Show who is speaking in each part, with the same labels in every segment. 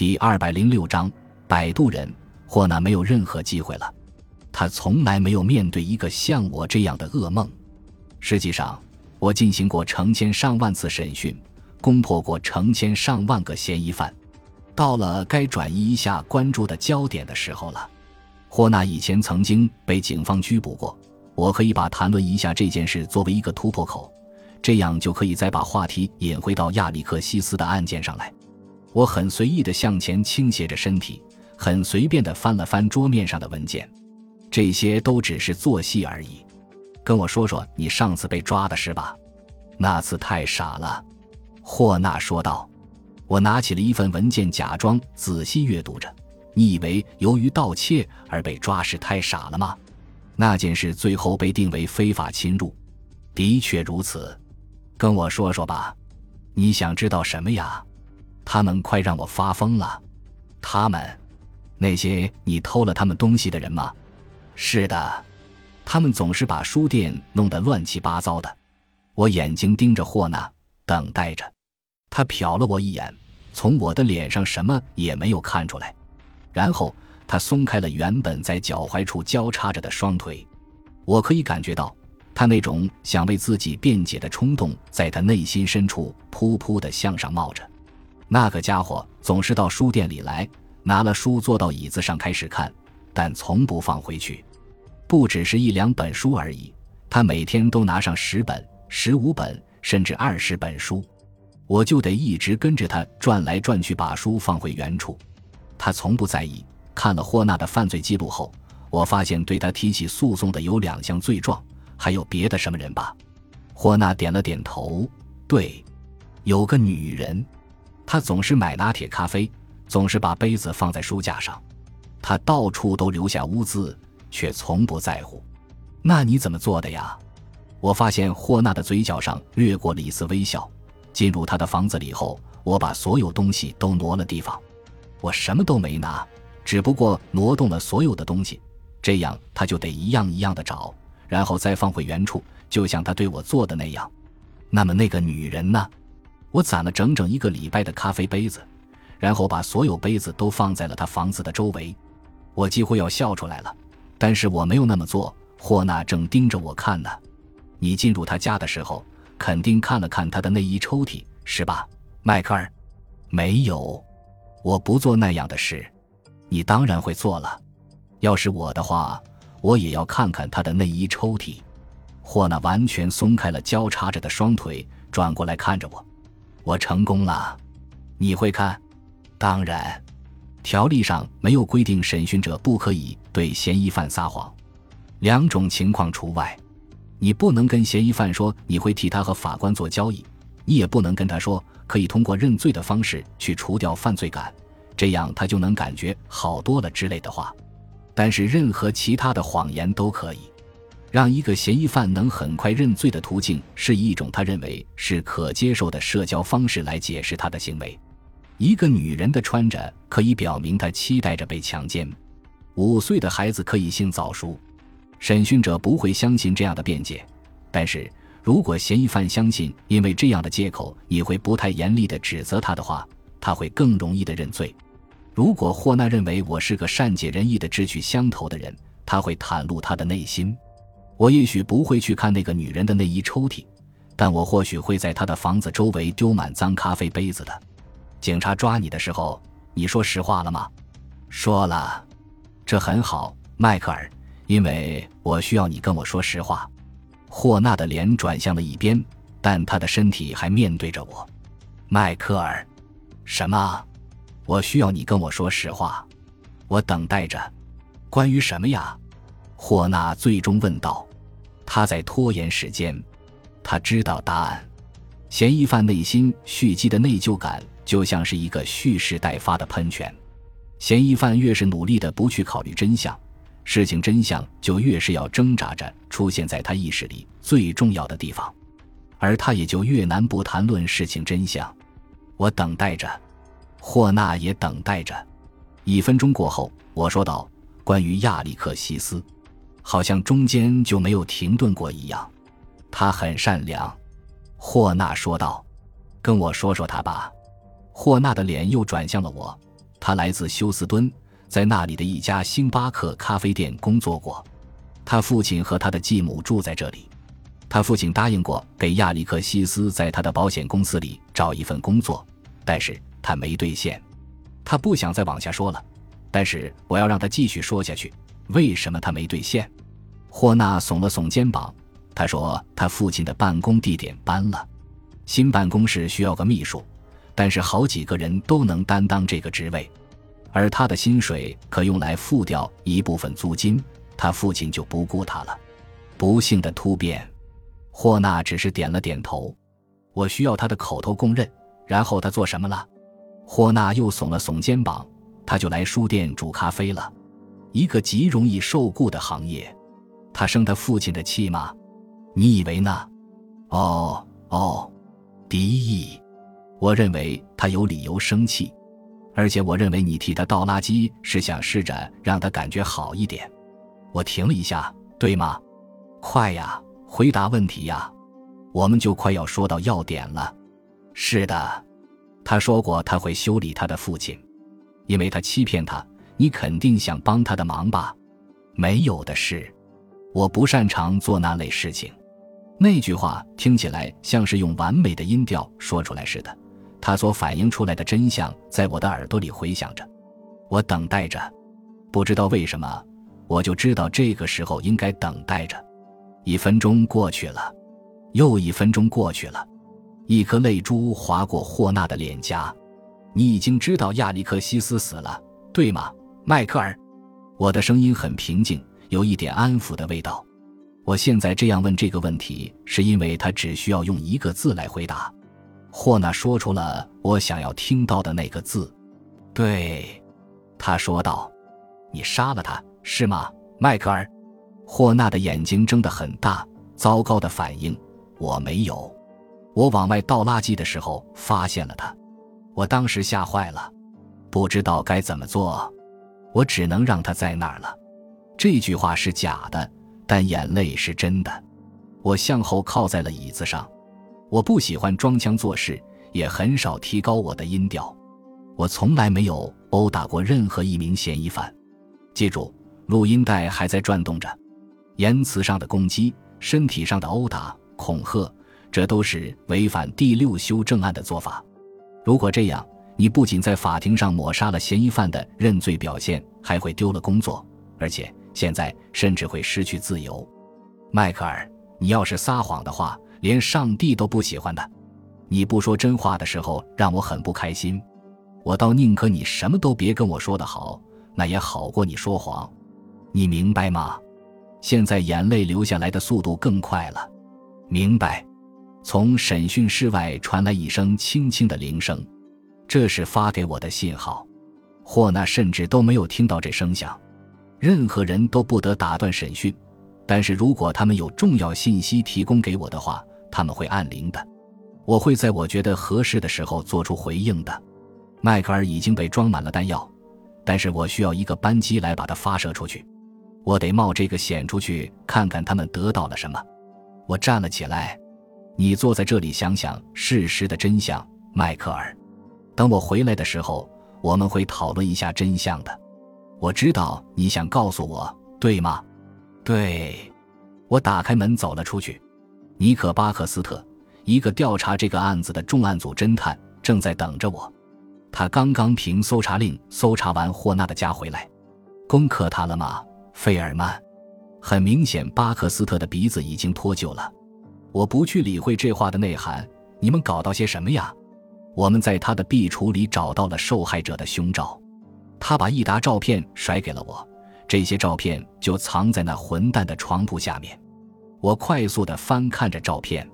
Speaker 1: 第二百零六章，摆渡人霍纳没有任何机会了。他从来没有面对一个像我这样的噩梦。实际上，我进行过成千上万次审讯，攻破过成千上万个嫌疑犯。到了该转移一下关注的焦点的时候了。霍纳以前曾经被警方拘捕过，我可以把谈论一下这件事作为一个突破口，这样就可以再把话题引回到亚历克西斯的案件上来。我很随意地向前倾斜着身体，很随便地翻了翻桌面上的文件，这些都只是做戏而已。跟我说说你上次被抓的事吧。那次太傻了，霍纳说道。我拿起了一份文件，假装仔细阅读着。你以为由于盗窃而被抓是太傻了吗？那件事最后被定为非法侵入，的确如此。跟我说说吧，你想知道什么呀？他们快让我发疯了。他们，那些你偷了他们东西的人吗？是的，他们总是把书店弄得乱七八糟的。我眼睛盯着霍纳，等待着。他瞟了我一眼，从我的脸上什么也没有看出来。然后他松开了原本在脚踝处交叉着的双腿。我可以感觉到他那种想为自己辩解的冲动，在他内心深处噗噗的向上冒着。那个家伙总是到书店里来，拿了书坐到椅子上开始看，但从不放回去。不只是一两本书而已，他每天都拿上十本、十五本，甚至二十本书。我就得一直跟着他转来转去，把书放回原处。他从不在意。看了霍纳的犯罪记录后，我发现对他提起诉讼的有两项罪状，还有别的什么人吧？霍纳点了点头。对，有个女人。他总是买拿铁咖啡，总是把杯子放在书架上，他到处都留下污渍，却从不在乎。那你怎么做的呀？我发现霍纳的嘴角上掠过了一丝微笑。进入他的房子里后，我把所有东西都挪了地方。我什么都没拿，只不过挪动了所有的东西，这样他就得一样一样的找，然后再放回原处，就像他对我做的那样。那么那个女人呢？我攒了整整一个礼拜的咖啡杯子，然后把所有杯子都放在了他房子的周围。我几乎要笑出来了，但是我没有那么做。霍纳正盯着我看呢。你进入他家的时候，肯定看了看他的内衣抽屉，是吧，迈克尔？没有，我不做那样的事。你当然会做了。要是我的话，我也要看看他的内衣抽屉。霍纳完全松开了交叉着的双腿，转过来看着我。我成功了，你会看？当然，条例上没有规定审讯者不可以对嫌疑犯撒谎，两种情况除外。你不能跟嫌疑犯说你会替他和法官做交易，你也不能跟他说可以通过认罪的方式去除掉犯罪感，这样他就能感觉好多了之类的话。但是任何其他的谎言都可以。让一个嫌疑犯能很快认罪的途径，是以一种他认为是可接受的社交方式来解释他的行为。一个女人的穿着可以表明她期待着被强奸。五岁的孩子可以性早熟。审讯者不会相信这样的辩解，但是如果嫌疑犯相信，因为这样的借口你会不太严厉地指责他的话，他会更容易地认罪。如果霍纳认为我是个善解人意的志趣相投的人，他会袒露他的内心。我也许不会去看那个女人的内衣抽屉，但我或许会在她的房子周围丢满脏咖啡杯子的。警察抓你的时候，你说实话了吗？说了，这很好，迈克尔，因为我需要你跟我说实话。霍纳的脸转向了一边，但他的身体还面对着我。迈克尔，什么？我需要你跟我说实话。我等待着。关于什么呀？霍纳最终问道。他在拖延时间，他知道答案。嫌疑犯内心蓄积的内疚感，就像是一个蓄势待发的喷泉。嫌疑犯越是努力的不去考虑真相，事情真相就越是要挣扎着出现在他意识里最重要的地方，而他也就越难不谈论事情真相。我等待着，霍纳也等待着。一分钟过后，我说道：“关于亚历克西斯。”好像中间就没有停顿过一样。他很善良，霍纳说道：“跟我说说他吧。”霍纳的脸又转向了我。他来自休斯敦，在那里的一家星巴克咖啡店工作过。他父亲和他的继母住在这里。他父亲答应过给亚历克西斯在他的保险公司里找一份工作，但是他没兑现。他不想再往下说了，但是我要让他继续说下去。为什么他没兑现？霍纳耸了耸肩膀，他说他父亲的办公地点搬了，新办公室需要个秘书，但是好几个人都能担当这个职位，而他的薪水可用来付掉一部分租金，他父亲就不顾他了。不幸的突变。霍纳只是点了点头。我需要他的口头供认。然后他做什么了？霍纳又耸了耸肩膀。他就来书店煮咖啡了，一个极容易受雇的行业。他生他父亲的气吗？你以为呢？哦哦，敌意。我认为他有理由生气，而且我认为你替他倒垃圾是想试着让他感觉好一点。我停了一下，对吗？快呀！回答问题呀，我们就快要说到要点了。是的，他说过他会修理他的父亲，因为他欺骗他。你肯定想帮他的忙吧？没有的事，我不擅长做那类事情。那句话听起来像是用完美的音调说出来似的，他所反映出来的真相在我的耳朵里回响着。我等待着，不知道为什么，我就知道这个时候应该等待着。一分钟过去了，又一分钟过去了，一颗泪珠划过霍纳的脸颊。你已经知道亚历克西斯死了，对吗，迈克尔？我的声音很平静，有一点安抚的味道。我现在这样问这个问题，是因为他只需要用一个字来回答。霍纳说出了我想要听到的那个字。对，他说道：“你杀了他，是吗，迈克尔？”霍纳的眼睛睁得很大，糟糕的反应，我没有。我往外倒垃圾的时候发现了他，我当时吓坏了，不知道该怎么做，我只能让他在那儿了。这句话是假的，但眼泪是真的。我向后靠在了椅子上，我不喜欢装腔作势，也很少提高我的音调。我从来没有殴打过任何一名嫌疑犯。记住，录音带还在转动着。言辞上的攻击，身体上的殴打、恐吓，这都是违反第六修正案的做法。如果这样，你不仅在法庭上抹杀了嫌疑犯的认罪表现，还会丢了工作，而且现在甚至会失去自由。迈克尔，你要是撒谎的话，连上帝都不喜欢的。你不说真话的时候，让我很不开心。我倒宁可你什么都别跟我说的好，那也好过你说谎。你明白吗？现在眼泪流下来的速度更快了，明白？从审讯室外传来一声轻轻的铃声，这是发给我的信号。霍纳甚至都没有听到这声响。任何人都不得打断审讯，但是如果他们有重要信息提供给我的话，他们会按铃的。我会在我觉得合适的时候做出回应的。迈克尔已经被装满了弹药，但是我需要一个扳机来把它发射出去。我得冒这个险出去看看他们得到了什么。我站了起来。你坐在这里想想事实的真相，迈克尔。等我回来的时候，我们会讨论一下真相的。我知道你想告诉我，对吗？对。我打开门走了出去。尼克·巴克斯特，一个调查这个案子的重案组侦探，正在等着我。他刚刚凭搜查令搜查完霍纳的家回来。攻克他了吗？费尔曼，很明显，巴克斯特的鼻子已经脱臼了。我不去理会这话的内涵。你们搞到些什么呀？我们在他的壁橱里找到了受害者的胸罩。他把一沓照片甩给了我，这些照片就藏在那混蛋的床铺下面。我快速地翻看着照片，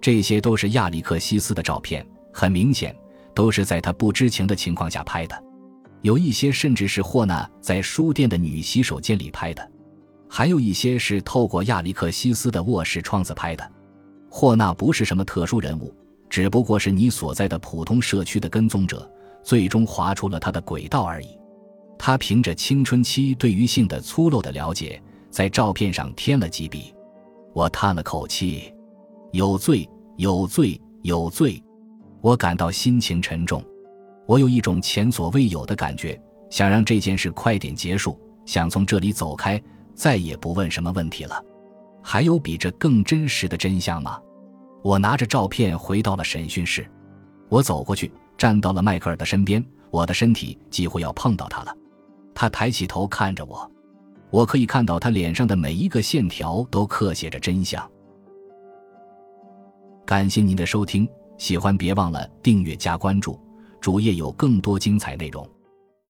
Speaker 1: 这些都是亚历克西斯的照片，很明显，都是在他不知情的情况下拍的。有一些甚至是霍纳在书店的女洗手间里拍的，还有一些是透过亚历克西斯的卧室窗子拍的。霍纳不是什么特殊人物，只不过是你所在的普通社区的跟踪者，最终划出了他的轨道而已。他凭着青春期对于性的粗陋的了解，在照片上添了几笔。我叹了口气，有罪，有罪，有罪。我感到心情沉重。我有一种前所未有的感觉，想让这件事快点结束，想从这里走开，再也不问什么问题了。还有比这更真实的真相吗？我拿着照片回到了审讯室，我走过去，站到了迈克尔的身边，我的身体几乎要碰到他了。他抬起头看着我，我可以看到他脸上的每一个线条都刻写着真相。感谢您的收听，喜欢别忘了订阅加关注，主页有更多精彩内容。